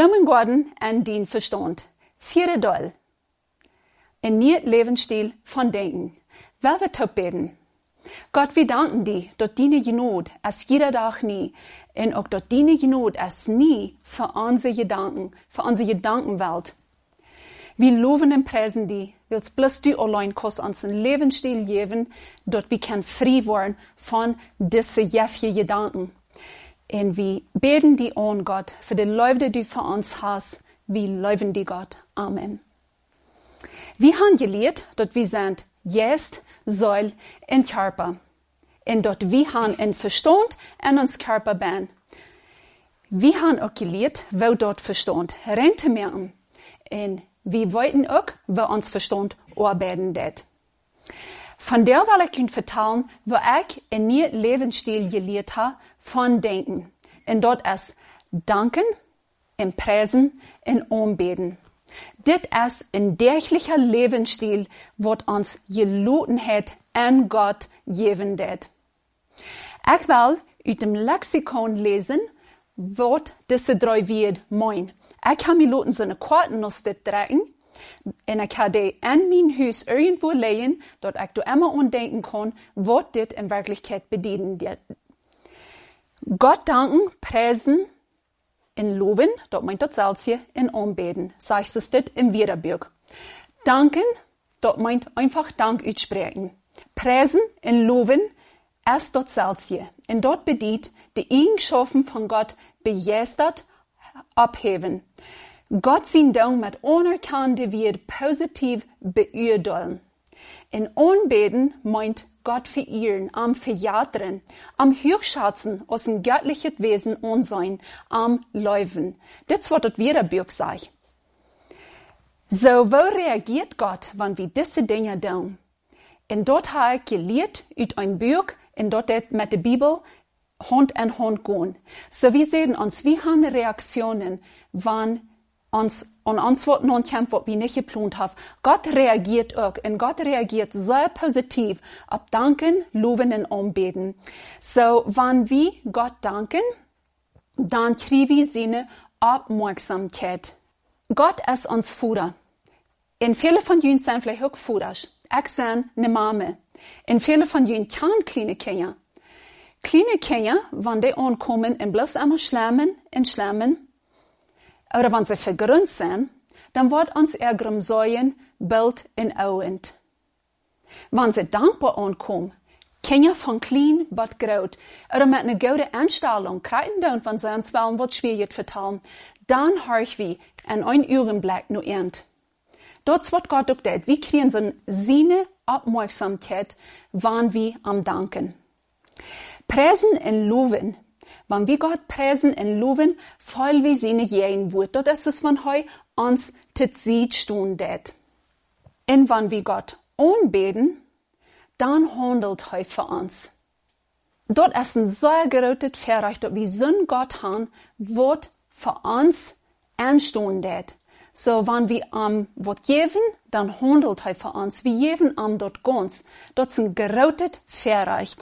Bloemengarten en dien verstand. Vierde deel. Een nieuw levensstil van denken. Wel we top bidden. Gott, wir danken dir, dort deine Genot als jeder Tag nie, und auch dort deine Genot als nie für unsere Gedanken, für unsere Gedankenwelt. Wir loben und preisen die, wills bloß du allein kannst uns einen Lebensstil geben, dort wir können frei werden von diesen jäffigen Gedanken. Wir beten die an Gott für die Leute, die du für uns hast. Wir loben die Gott. Amen. Wir haben gelehrt, dort wir sind jetzt, soll in Körper. Und dort wir haben einen Verstand in uns Körper ben. Wir haben auch gelehrt, wo dort Verstand rente merken. Und wir wollten auch, wo uns Verstand arbeiten det. Von der will ich Ihnen vertellen, wo ich in ihr Lebensstil gelehrt habe von Denken. Und dort ist Danken, im Preisen, und Anbeten. Dit is een dergelijke levensstil wat ons geloten het en God geven det. Ik wil uit dem Lexikon lezen wat deze drie woorden meinen. Ik heb me laten zo'n kwarten als dit trekken. En ik heb die in mijn huis irgendwo leggen, dat ik er immer aan denken kan wat dit in werkelijkheid bedienen. Gott danken, preisen, in loven, dat meint dat zelfs in aanbeden. Sagst es dit im Wiederbürg. Danken, dat meint einfach Dank uitspreken. Preisen en loven ist dort zelfs En dort bedient die Eigenschaften von Gott begeistert abheben. Gott zijn Dank mit anerkannte wir positiv beurteilen. In Anbeten meint Gott verehren, am verjateren, am Höchschatzen aus dem göttlichen Wesen und sein, am Läufen. Das wird das wieder Buch sagen. So, wo reagiert Gott, wenn wir diese Dinge tun? Und dort habe ich gelehrt, uit ein Buch, und dort mit der Bibel Hand in Hand gehen. So, wir sehen uns, wie haben Reaktionen, wenn uns und antworten und kämpfen, was wir nicht geplant haben. Gott reagiert auch und Gott reagiert sehr positiv auf Danken, Loben und Anbeten. So, wenn wir Gott danken, dann kriegen wir seine Aufmerksamkeit. Gott ist uns Führer. In viele von ihnen sind vielleicht auch Führer. Ich bin eine Mama. In viele von ihnen kann kleine Kinder. Kleine Kinder, wenn die ankommen und bloß einmal schlemmen und schlemmen, oder wenn sie vergründet sind, dann wird uns ihr Säuen Bild in Augen. Wenn sie dankbar ankommen, Kinder von klein bis groß, oder mit einer guten Einstellung dann, wenn sie uns wollen, was schwierig vertellen, dann horch wir in ein Augenblick nur end. Dort wird Gott auch das. Wir kriegen so seine Aufmerksamkeit, wenn wir am Danken. Preisen und loben wenn wir Gott preisen und loben, voll wie seine jähen Wort. Dort ist es von heu uns tit sieht stun det. Und wenn wir Gott anbeten, dann handelt heu für uns. Dort ist ein sehr gerotet Verreich, dort wir so Gott haben, wird für uns anstun det. So, wenn wir am Wort geben, dann handelt er für uns. Wir geben am dort ganz. Dort ist ein gerotet Verreich.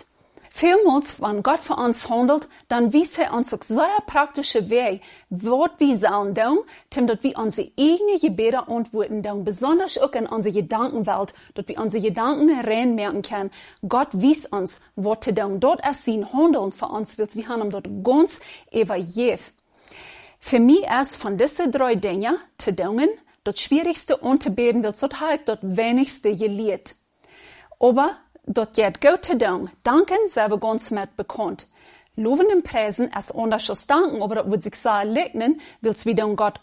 Vielmals, wenn Gott für uns handelt, dann wies er uns auf sehr praktische Wege, was wir sollen tun, damit wir unsere eigenen Gebete antworten tun, besonders auch in unserer Gedankenwelt, dass wir unsere Gedanken reinmerken können. Gott wies uns, was zu tun. Dort ist sein Handeln für uns, weil wir haben dort ganz evaluiert. Für mich ist von diesen drei Dingen zu tun, das Schwierigste anzubeten, weil dort habe ich das wenigste gelehrt. Aber dat geht gute Dank. Danken selber ganz mit bekannt. Loven und Preisen ist anders als Danken, aber das wird sich sehr legnen, weil es wieder Gott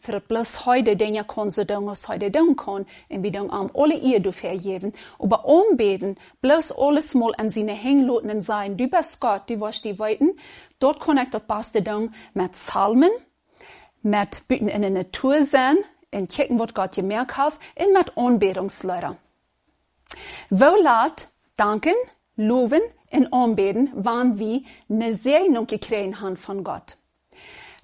für das bloß heute Dinge kann so tun, was heute tun kann, und wir dann am alle ihr dafür geben. Aber anbeten, bloß alles mal an seine Hängen sein, du bist Gott, du wirst die Weiten, dort das beste tun mit Psalmen, mit Büten in der Natur sein, und kicken, was Gott gemerkt hat, und mit Anbetungsleiter. Wo laat danken, loven en aanbeden wanneer we een zegening gekregen haben von Gott.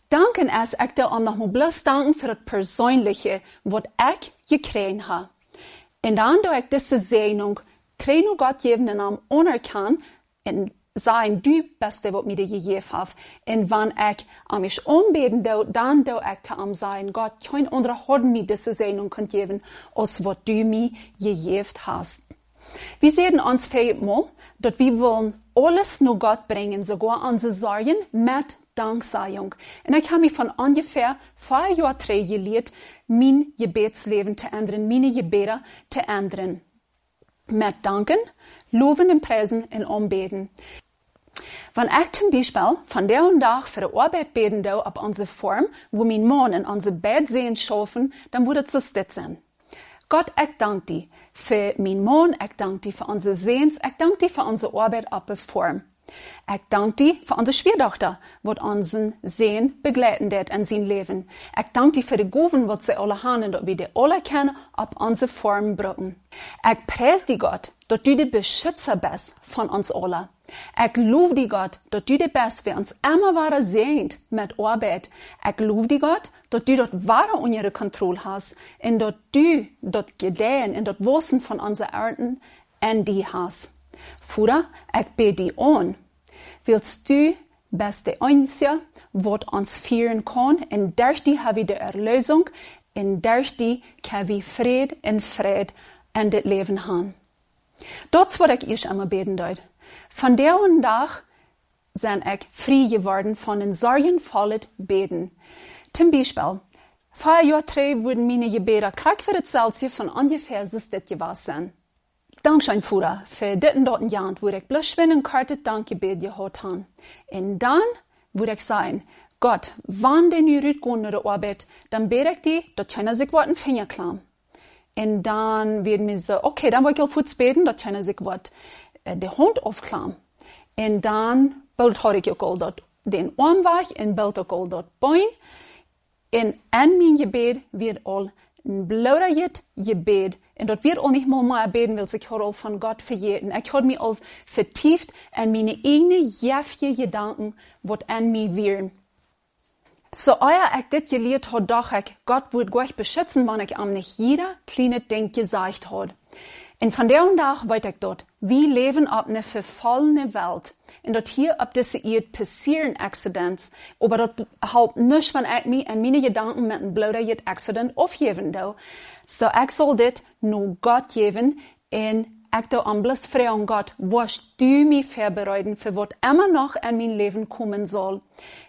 Danken is ik dan nog maar bloß danken für das Persönliche, was ich gekregen habe. Und dann, da ich diese Segnung kriegen Gott jeden Namen anerkannt, und sein, du beste wat mir de gegeven heb. En wanneer ik aan mich ombeden doe, dan doe ik te am zijn. God, geen horden mir diese Sehnung kan geven, als wat du mir gegeven hast. Wir sehen uns viermal, dass wir wollen alles nur Gott bringen, sogar unsere Sorgen mit Danksagung. Und ich habe mich von ungefähr vier Jahren gelehrt, mein Gebetsleben zu ändern, meine Gebete zu ändern. Mit Danken, Loben und Preisen und Anbeten. Wenn ich zum Beispiel von der und Tag für die Arbeit beten do auf unsere Form, wo mein Mann in unser Bett sehen schaffen, dann würde es das sein. Gott, ich danke dir für mein Mann, ich danke dir für unsere Sehens, ich danke dir für unsere Arbeit auf der Form. Ich danke dir für unsere Schwierdochter, wat unseren Sehen begleiten wird in sein Leben. Ich danke dir für die Goven, wat sie alle haben, dass wir die alle kennen, auf unsere Form bringen. Ich preis dir Gott, dass du der Beschützer bist von uns alle. Ich lobe dir Gott, dass du der bist, wir uns immer weiter sehnt mit Arbeit. Ich lobe dir Gott, dass du dort wahre unter Kontrolle hast und dass du dort gedeihen und dort Wissen von unseren Ernten in dir hast. Vater, ich bete dir an. Willst du beste Einzige, wat uns führen kann, und durch die wir die Erlösung, und durch die können wir Fried und Fried in das Leben haben. Das, was ich erst einmal beten dort. Von der und Tag sind ich frei geworden von den sorgenvollen Beten. Zum Beispiel, vor drei wurden meine Gebete krank für das Celsius von ungefähr so gewesen sein. Dankschein Fuhrer für ditten dort Jahr, wo ich bloß schwinnen karte Dankgebet gehört han. Und dann würde ich sagen, Gott, wann den Jürüt gehen nach der Arbeit, dann bete ich die, dass keiner sich was Finger klamm. Und dann wird mir so, okay, dann will ich auch Fuß beten, dass keiner sich was äh, der Hund aufklamm. Und dann bald ich auch dort den Arm weg und bald auch dort Bein. Und an mein Gebet wird all ein blauer Gebet en dat weer al niet meer maar beden wil, ik had al van God vergeten. Ik had me al vertieft in mijn ene jefje gedanken, wat aan mij weer. So euer ich dit geleerd had, dacht ik, Gott wird euch beschützen, wenn ich am nicht jeder kleine Ding gesagt hat. Und von der und Tag weiß ich dort, wir leben auf einer verfallene Welt. Und dort hier auf dieser Erde passieren Accidents, aber dort halt nicht, wenn ich mich an meine Gedanken mit einem blöden Accident aufgeben will. So ich soll dit nur Gott geben und ich da am bloß fragen Gott, was du mich vorbereiten für was immer noch in mein Leben kommen soll.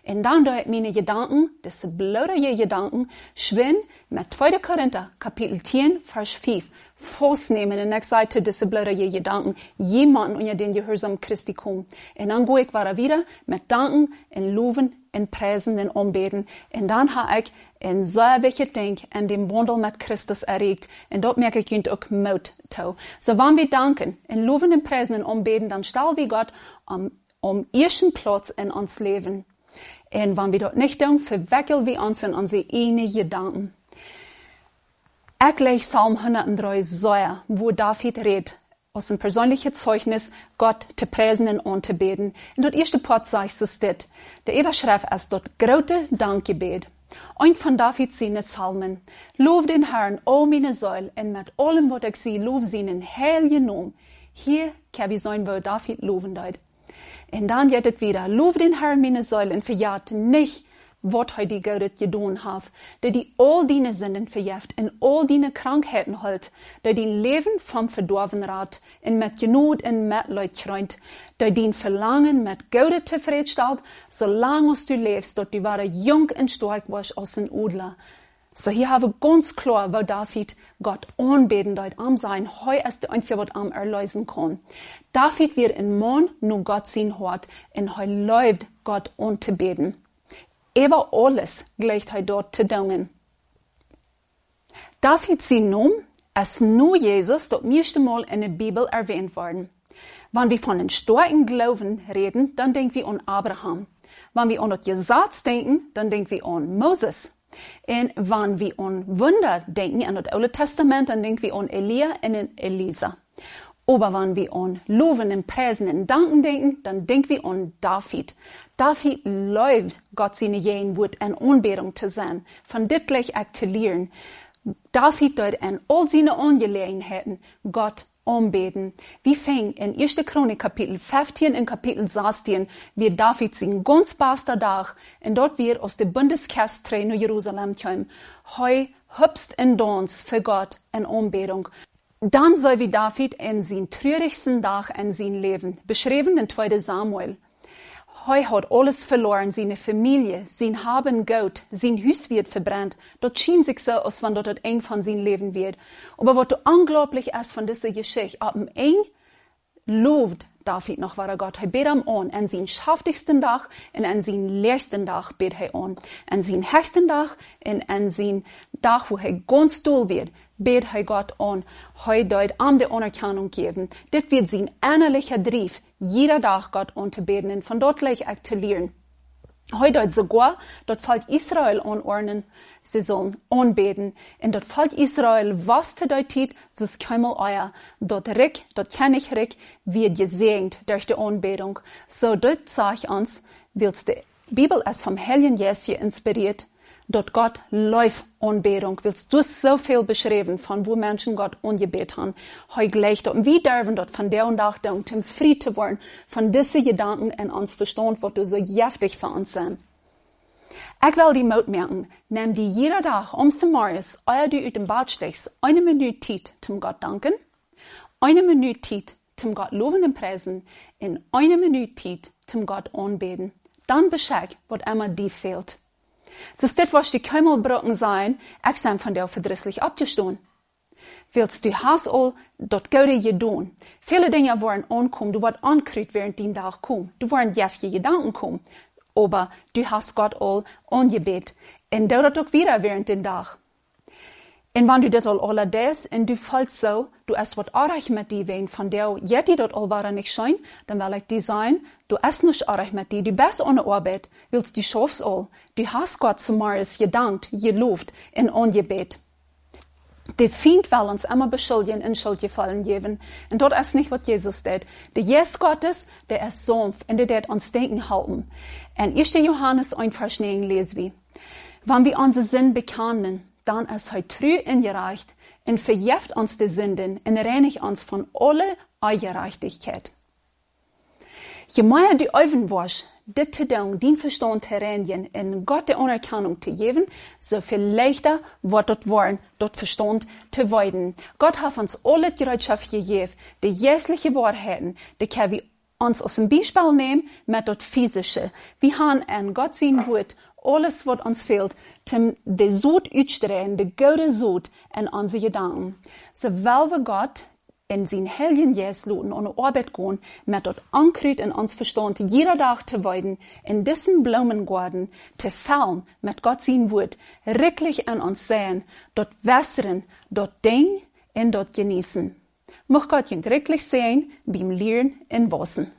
Und dann da ich meine Gedanken, diese blöde Gedanken, schwinn mit 2. Korinther, Kapitel 10, Vers 5, vastnemen en ik zei te disciplineren je gedanken, jemanden onder den Gehorsam Christi kommen. Und dann gehe ich weiter wieder mit Danken und Loben und Preisen und Anbeten. Und dann habe ich ein sehr wichtiges Ding in dem Wandel mit Christus erregt. Und dort merke ich auch Mut zu. So wenn wir danken und loben und preisen und anbeten, dann stellen wir Gott am, am ersten Platz in uns Leben. Und wenn wir dort nicht tun, verwickeln wir uns in unsere eigenen Gedanken. Ich lese Psalm 103 sehr, wo David redet, aus dem persönlichen Zeugnis, Gott zu preisen und anzubeten. In dort erste Part sagt es dit. Der Überschrift ist dort grote Dankgebet. Ein von Davids seine Psalmen. Lob den Herrn, o meine Säule, und mit allem, was ich sehe, lob seinen heiligen Namen. Hier kann wir sein, wo David loben deut. Und dann geht es wieder. Lob den Herrn, meine Säule, und verjagt nicht wat hij die Gott gedaan heeft, dat die al die zinden verjeft en al die krankheden houdt, dat die leven van verdorven raad en met genood en met leid schreint, dat die verlangen met Gott tevredenstelt, zolang als du lebst, dat du ware jong en stark was als een Odler. So hier habe ganz klar, wo David Gott anbeten dort am sein, heu ist der einzige, was am erlösen kann. David wird in Mann nur Gott sehen hört, und heu läuft Gott anzubeten. Über alles gleicht hij dort te danken. David zijn naam ist nur Jesus das erste Mal in der Bibel erwähnt worden. Wenn wir von den starken Glauben reden, dann denken wir an Abraham. Wenn wir an das Gesetz denken, dann denken wir an Moses. Und wenn wir an Wunder denken, an das Alte Testament, dann denken wir an Elia und an Elisa. Aber wenn wir an Loben und Preisen und Danken denken, dann denken wir an David. David läuft Gott seine Jähen wird in Anbetung zu sein, von dit gleich aktuieren. David dort in all seine Angelegenheiten Gott anbeten. Wie fing in 1. Chronik Kapitel 15 und Kapitel 16 wir David sein ganz bester Tag und dort wir aus der Bundeskästre nach Jerusalem kommen. Heu hübst in Dans für Gott in Anbetung. Dann soll wie David in sein traurigsten Tag in sein Leben, beschrieben in 2. Samuel. Hij hat alles verloren, seine Familie, sein Haben Geld, sein Haus wird verbrannt. Dort schien sich so, als wenn dort eng von sein Leben wird. Aber was unglaublich ist von dieser Geschichte, ab dem eng lobt David noch wahre Gott. Er bet am an, an sein schaftigsten Tag und an sein leersten Tag bet er an. An sein höchsten Tag und an sein Tag, wo er ganz doll wird, bet er Gott an. Er deut an der Anerkennung geben. Das wird sein innerlicher Drief, jeder Tag Gott anzubeten und von dort gleich aktualisieren. Heute sogar, dort fällt Israel anordnen, sie sollen anbeten. Und dort fällt Israel, was zu dort tut, ist keinmal euer. Dort Rick, dort kenn ich Rick, wird gesegnet durch die Anbetung. So dort sag ich uns, willst die Bibel ist vom Heiligen Jesu inspiriert, dort Gott läuft Anbetung. Willst du so viel beschreiben, von wo Menschen Gott angebet haben? Heu gleich dort. Wie dürfen dort von der und auch denken, frei zu werden von diesen Gedanken in uns Verstand, was du so jäftig für uns sind. Ich will die Mut merken, nimm die jeder um zum Morgens, euer du aus dem Bad stehst, eine Minute Zeit zum Gott danken, eine Minute Zeit zum Gott loben und preisen, und eine Minute Zeit zum Gott anbeten. Dann bescheid, was immer dir fehlt. So dit was die Kümmelbrocken sein, sein von der verdrisslich abgestohlen. Willst du hast all dort gode je doen. Viele Dinge waren ankommen, du wart ankriegt während den Tag kom. Du waren jäftige Gedanken kom. Aber du hast Gott all angebet. Und dauert auch wieder während den Tag. Und wenn du das all alle das, und du fällst so, du hast was arg mit die wen von der, jetzt die dort all waren nicht schein, dann will ich die sein, du hast nicht arg mit die, du bist ohne Arbeit, willst du schaffst all, du hast Gott zumeist gedankt, gelobt, und angebet. Der Feind will uns immer beschuldigen und Schuldgefallen geben. Und dort ist nicht, was Jesus tut. Der Jesus Gottes, der ist sanft und der wird uns denken halten. Und 1. Johannes 1, Vers 9 lesen wir. Wenn wir unsere Sinn bekennen, dann ist er treu und gerecht und verjeft uns die Sünden und reinigt uns von aller Ungerechtigkeit. Je mehr du Augen wasch, dit te doen, Verstand te und Gott die Anerkennung zu geben, so viel leichter wird dort worden, dort Verstand zu weiden. Gott hat uns alle die Bereitschaft gegeben, die jährliche Wahrheiten, die können wir uns aus dem Beispiel nehmen mit dort physische. Wir haben an Gott sein Wort alles wat ons fehlt, zum de zoet uitstreen, de gode zoet in onze gedanken. Zowel we God in zijn helgen jes loten ohne Arbeit gehen, mit dort ankruid in ons Verstand jeder Tag zu weiden, in diesen Blumengarten zu fallen mit Gott sein Wort, wirklich in uns sehen, dort wässern, dort denken und dort genießen. Mocht Gott ihn wirklich sehen, beim Lehren in Wassen.